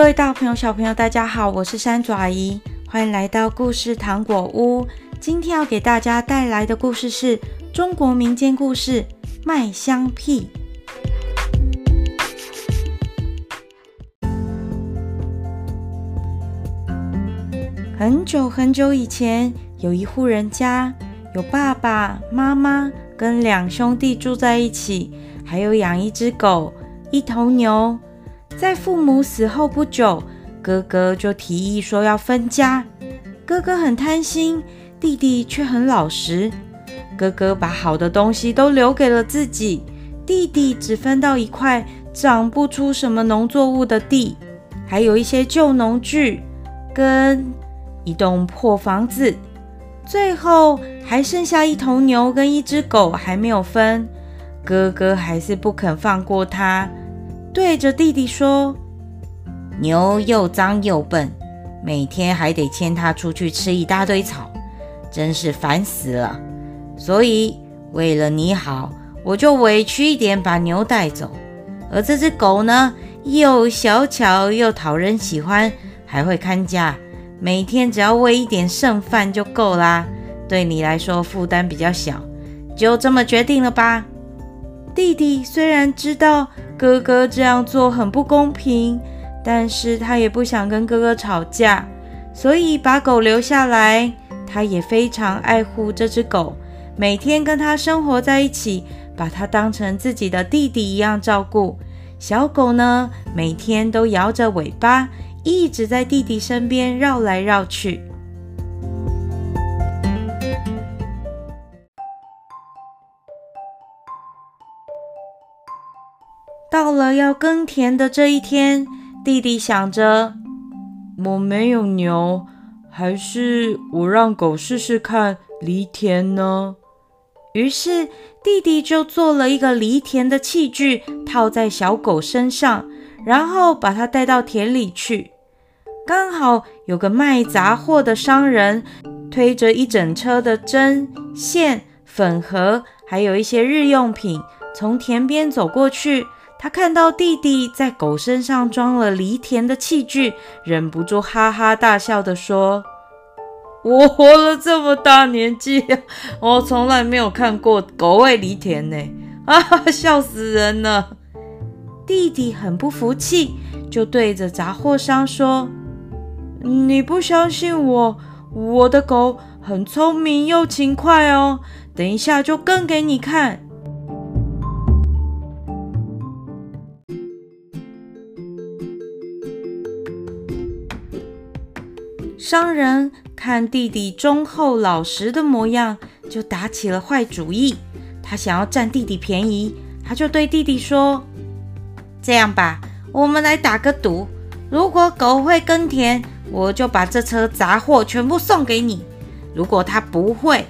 各位大朋友、小朋友，大家好，我是山爪姨，欢迎来到故事糖果屋。今天要给大家带来的故事是中国民间故事《麦香屁》。很久很久以前，有一户人家，有爸爸妈妈跟两兄弟住在一起，还有养一只狗、一头牛。在父母死后不久，哥哥就提议说要分家。哥哥很贪心，弟弟却很老实。哥哥把好的东西都留给了自己，弟弟只分到一块长不出什么农作物的地，还有一些旧农具跟一栋破房子。最后还剩下一头牛跟一只狗还没有分，哥哥还是不肯放过他。对着弟弟说：“牛又脏又笨，每天还得牵它出去吃一大堆草，真是烦死了。所以为了你好，我就委屈一点把牛带走。而这只狗呢，又小巧又讨人喜欢，还会看家，每天只要喂一点剩饭就够啦。对你来说负担比较小，就这么决定了吧。”弟弟虽然知道哥哥这样做很不公平，但是他也不想跟哥哥吵架，所以把狗留下来。他也非常爱护这只狗，每天跟它生活在一起，把它当成自己的弟弟一样照顾。小狗呢，每天都摇着尾巴，一直在弟弟身边绕来绕去。到了要耕田的这一天，弟弟想着，我没有牛，还是我让狗试试看犁田呢？于是弟弟就做了一个犁田的器具，套在小狗身上，然后把它带到田里去。刚好有个卖杂货的商人推着一整车的针、线、粉盒，还有一些日用品，从田边走过去。他看到弟弟在狗身上装了犁田的器具，忍不住哈哈大笑地说：“我活了这么大年纪，我从来没有看过狗会犁田呢！啊，笑死人了！”弟弟很不服气，就对着杂货商说：“你不相信我？我的狗很聪明又勤快哦，等一下就更给你看。”商人看弟弟忠厚老实的模样，就打起了坏主意。他想要占弟弟便宜，他就对弟弟说：“这样吧，我们来打个赌，如果狗会耕田，我就把这车杂货全部送给你；如果它不会，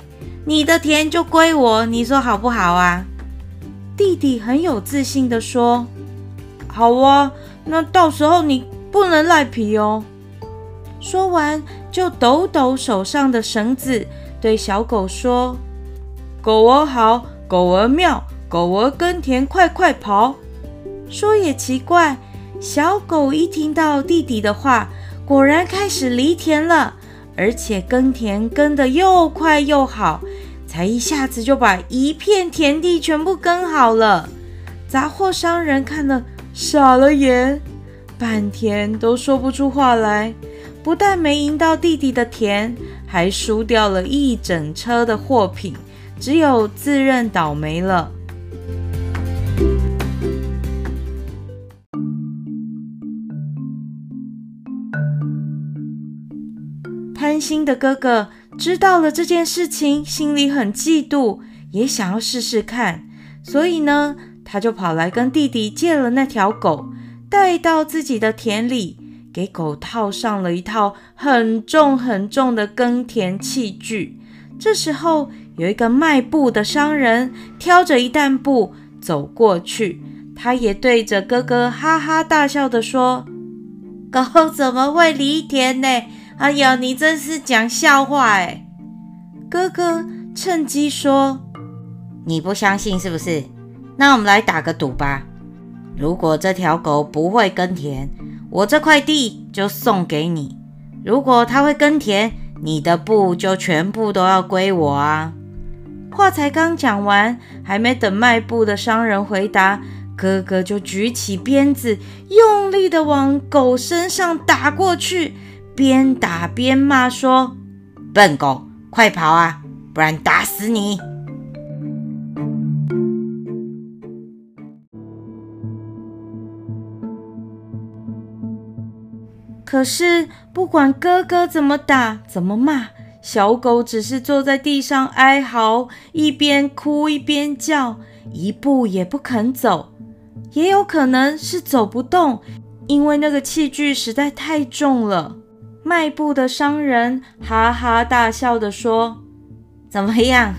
你的田就归我。你说好不好啊？”弟弟很有自信地说：“好啊，那到时候你不能赖皮哦。”说完，就抖抖手上的绳子，对小狗说：“狗儿好，狗儿妙，狗儿耕田快快跑。”说也奇怪，小狗一听到弟弟的话，果然开始犁田了，而且耕田耕得又快又好，才一下子就把一片田地全部耕好了。杂货商人看了傻了眼，半天都说不出话来。不但没赢到弟弟的田，还输掉了一整车的货品，只有自认倒霉了。贪心的哥哥知道了这件事情，心里很嫉妒，也想要试试看，所以呢，他就跑来跟弟弟借了那条狗，带到自己的田里。给狗套上了一套很重很重的耕田器具。这时候，有一个卖布的商人挑着一担布走过去，他也对着哥哥哈哈大笑地说：“狗怎么会犁田呢？哎呀，你真是讲笑话哎！”哥哥趁机说：“你不相信是不是？那我们来打个赌吧。如果这条狗不会耕田，我这块地就送给你。如果他会耕田，你的布就全部都要归我啊！”话才刚讲完，还没等卖布的商人回答，哥哥就举起鞭子，用力的往狗身上打过去，边打边骂说：“笨狗，快跑啊，不然打死你！”可是不管哥哥怎么打，怎么骂。小狗只是坐在地上哀嚎，一边哭一边叫，一步也不肯走。也有可能是走不动，因为那个器具实在太重了。卖布的商人哈哈大笑地说：“怎么样？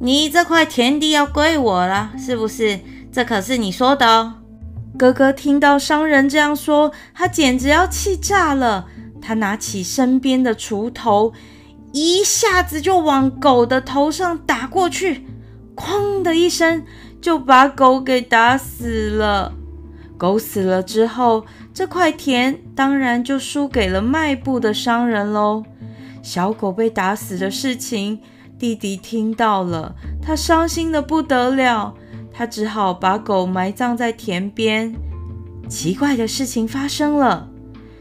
你这块田地要归我了，是不是？这可是你说的哦。”哥哥听到商人这样说，他简直要气炸了。他拿起身边的锄头。一下子就往狗的头上打过去，哐的一声就把狗给打死了。狗死了之后，这块田当然就输给了卖布的商人喽。小狗被打死的事情，弟弟听到了，他伤心的不得了，他只好把狗埋葬在田边。奇怪的事情发生了，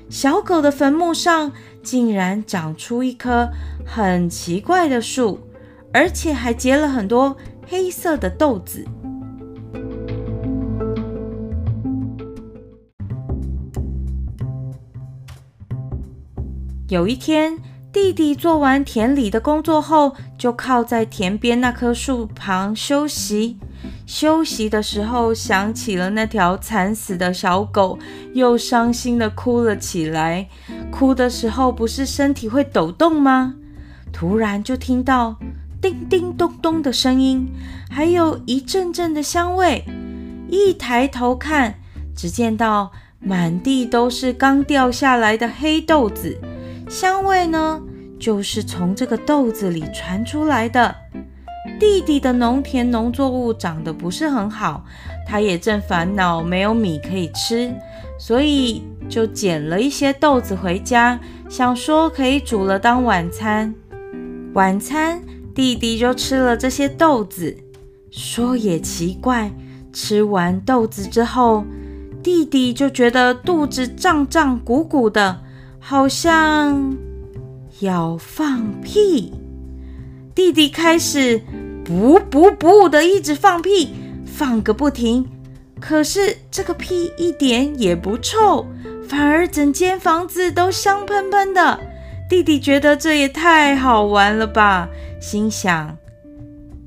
小狗的坟墓上。竟然长出一棵很奇怪的树，而且还结了很多黑色的豆子。有一天，弟弟做完田里的工作后，就靠在田边那棵树旁休息。休息的时候，想起了那条惨死的小狗，又伤心地哭了起来。哭的时候，不是身体会抖动吗？突然就听到叮叮咚咚的声音，还有一阵阵的香味。一抬头看，只见到满地都是刚掉下来的黑豆子，香味呢，就是从这个豆子里传出来的。弟弟的农田农作物长得不是很好，他也正烦恼没有米可以吃，所以就捡了一些豆子回家，想说可以煮了当晚餐。晚餐，弟弟就吃了这些豆子。说也奇怪，吃完豆子之后，弟弟就觉得肚子胀胀鼓鼓的，好像要放屁。弟弟开始。不不不的一直放屁，放个不停。可是这个屁一点也不臭，反而整间房子都香喷喷的。弟弟觉得这也太好玩了吧，心想：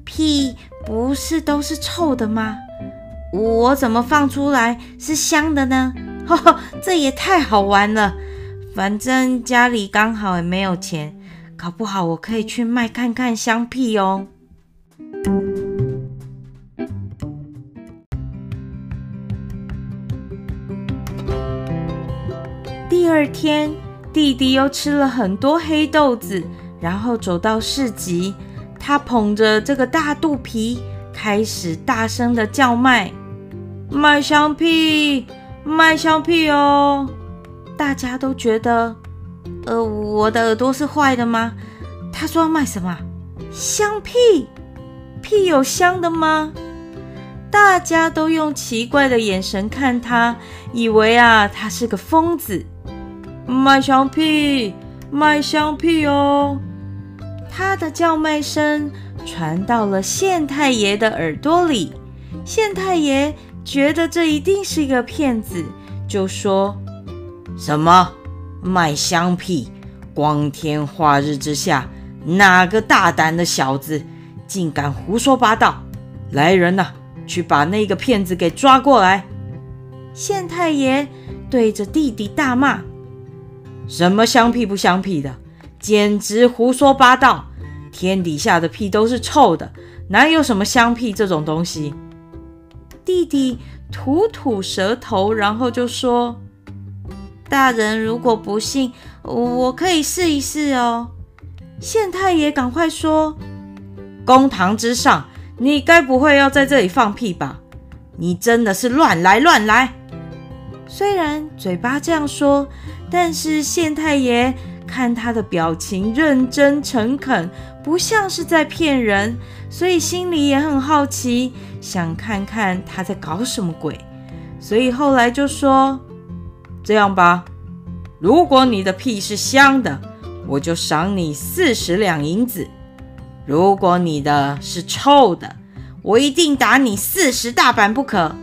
屁不是都是臭的吗？我怎么放出来是香的呢？呵呵，这也太好玩了。反正家里刚好也没有钱，搞不好我可以去卖看看香屁哦。第二天，弟弟又吃了很多黑豆子，然后走到市集。他捧着这个大肚皮，开始大声的叫卖：“卖香屁，卖香屁哦！”大家都觉得，呃，我的耳朵是坏的吗？他说要卖什么？香屁？屁有香的吗？大家都用奇怪的眼神看他，以为啊，他是个疯子。卖香屁，卖香屁哦！他的叫卖声传到了县太爷的耳朵里。县太爷觉得这一定是一个骗子，就说：“什么卖香屁？光天化日之下，哪个大胆的小子？”竟敢胡说八道！来人呐，去把那个骗子给抓过来！县太爷对着弟弟大骂：“什么香屁不香屁的，简直胡说八道！天底下的屁都是臭的，哪有什么香屁这种东西？”弟弟吐吐舌头，然后就说：“大人如果不信，我可以试一试哦。”县太爷赶快说。公堂之上，你该不会要在这里放屁吧？你真的是乱来乱来！虽然嘴巴这样说，但是县太爷看他的表情认真诚恳，不像是在骗人，所以心里也很好奇，想看看他在搞什么鬼。所以后来就说：“这样吧，如果你的屁是香的，我就赏你四十两银子；如果你的是臭的，我一定打你四十大板不可。”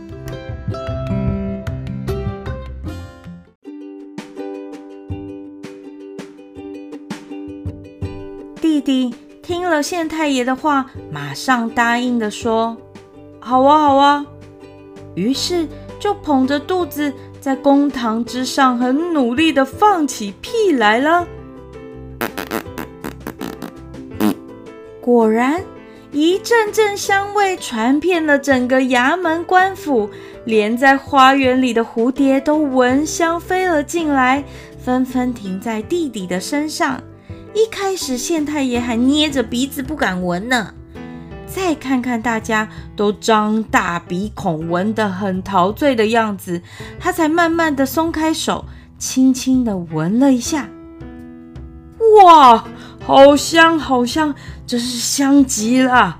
弟弟听了县太爷的话，马上答应的说：“好啊，好啊。”于是。就捧着肚子在公堂之上，很努力的放起屁来了。果然，一阵阵香味传遍了整个衙门官府，连在花园里的蝴蝶都闻香飞了进来，纷纷停在弟弟的身上。一开始，县太爷还捏着鼻子不敢闻呢。再看看大家都张大鼻孔，闻得很陶醉的样子，他才慢慢的松开手，轻轻的闻了一下。哇，好香好香，真是香极了！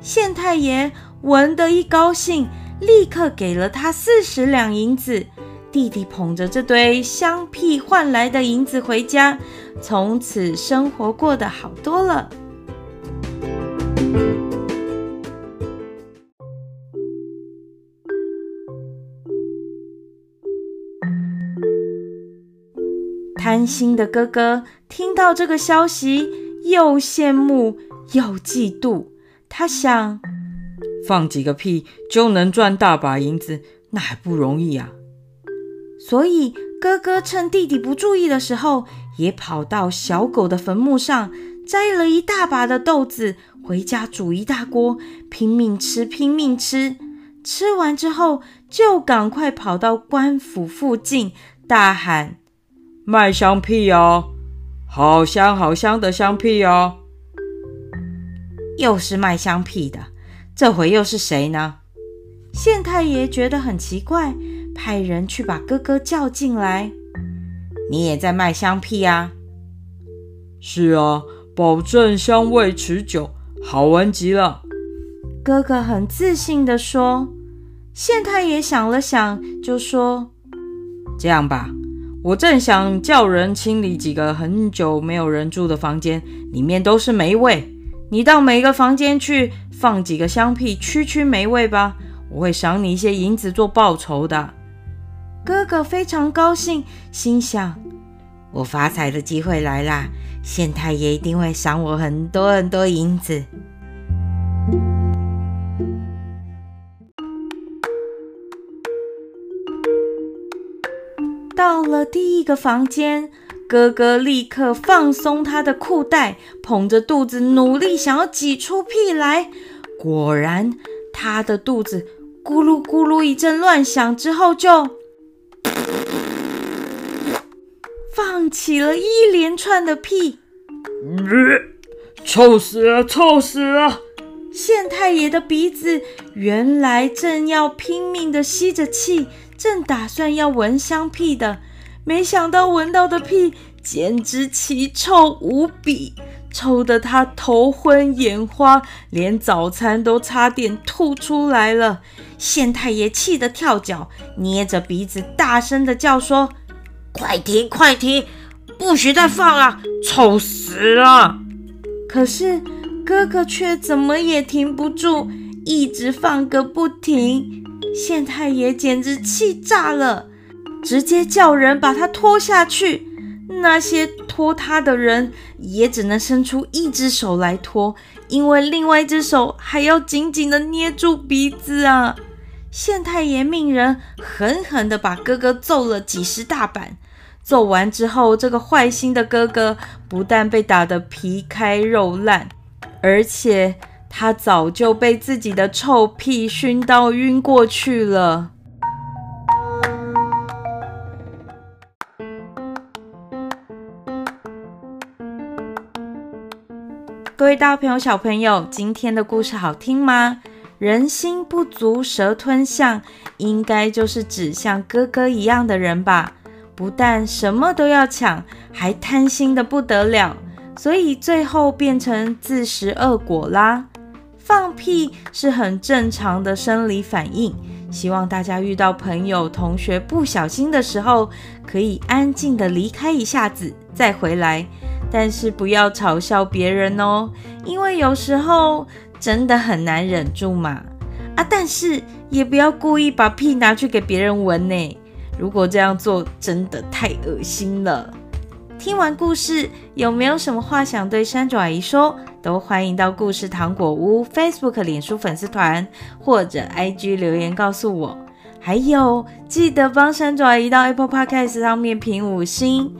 县太爷闻得一高兴，立刻给了他四十两银子。弟弟捧着这堆香屁换来的银子回家，从此生活过得好多了。贪心的哥哥听到这个消息，又羡慕又嫉妒。他想，放几个屁就能赚大把银子，那还不容易啊！所以哥哥趁弟弟不注意的时候，也跑到小狗的坟墓上，摘了一大把的豆子，回家煮一大锅，拼命吃，拼命吃。吃完之后，就赶快跑到官府附近，大喊。卖香屁哦，好香好香的香屁哦！又是卖香屁的，这回又是谁呢？县太爷觉得很奇怪，派人去把哥哥叫进来。你也在卖香屁啊？是啊，保证香味持久，好闻极了。哥哥很自信地说。县太爷想了想，就说：“这样吧。”我正想叫人清理几个很久没有人住的房间，里面都是霉味。你到每个房间去放几个香屁，驱驱霉味吧。我会赏你一些银子做报酬的。哥哥非常高兴，心想：我发财的机会来啦！县太爷一定会赏我很多很多银子。到了第一个房间，哥哥立刻放松他的裤带，捧着肚子努力想要挤出屁来。果然，他的肚子咕噜咕噜一阵乱响之后，就放起了一连串的屁。臭死了！臭死了！县太爷的鼻子原来正要拼命的吸着气。正打算要闻香屁的，没想到闻到的屁简直奇臭无比，臭得他头昏眼花，连早餐都差点吐出来了。县太爷气得跳脚，捏着鼻子大声地叫说：“快停，快停，不许再放了，臭死了！”可是哥哥却怎么也停不住，一直放个不停。县太爷简直气炸了，直接叫人把他拖下去。那些拖他的人也只能伸出一只手来拖，因为另外一只手还要紧紧地捏住鼻子啊！县太爷命人狠狠地把哥哥揍了几十大板。揍完之后，这个坏心的哥哥不但被打得皮开肉烂，而且……他早就被自己的臭屁熏到晕过去了。各位大朋友、小朋友，今天的故事好听吗？人心不足蛇吞象，应该就是指像哥哥一样的人吧？不但什么都要抢，还贪心的不得了，所以最后变成自食恶果啦。放屁是很正常的生理反应，希望大家遇到朋友、同学不小心的时候，可以安静的离开一下子再回来，但是不要嘲笑别人哦，因为有时候真的很难忍住嘛。啊，但是也不要故意把屁拿去给别人闻呢。如果这样做真的太恶心了。听完故事，有没有什么话想对山爪姨说？都欢迎到故事糖果屋 Facebook、脸书粉丝团或者 IG 留言告诉我。还有，记得帮山竹移到 Apple Podcast 上面评五星。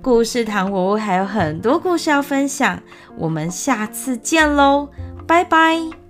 故事糖果屋还有很多故事要分享，我们下次见喽，拜拜。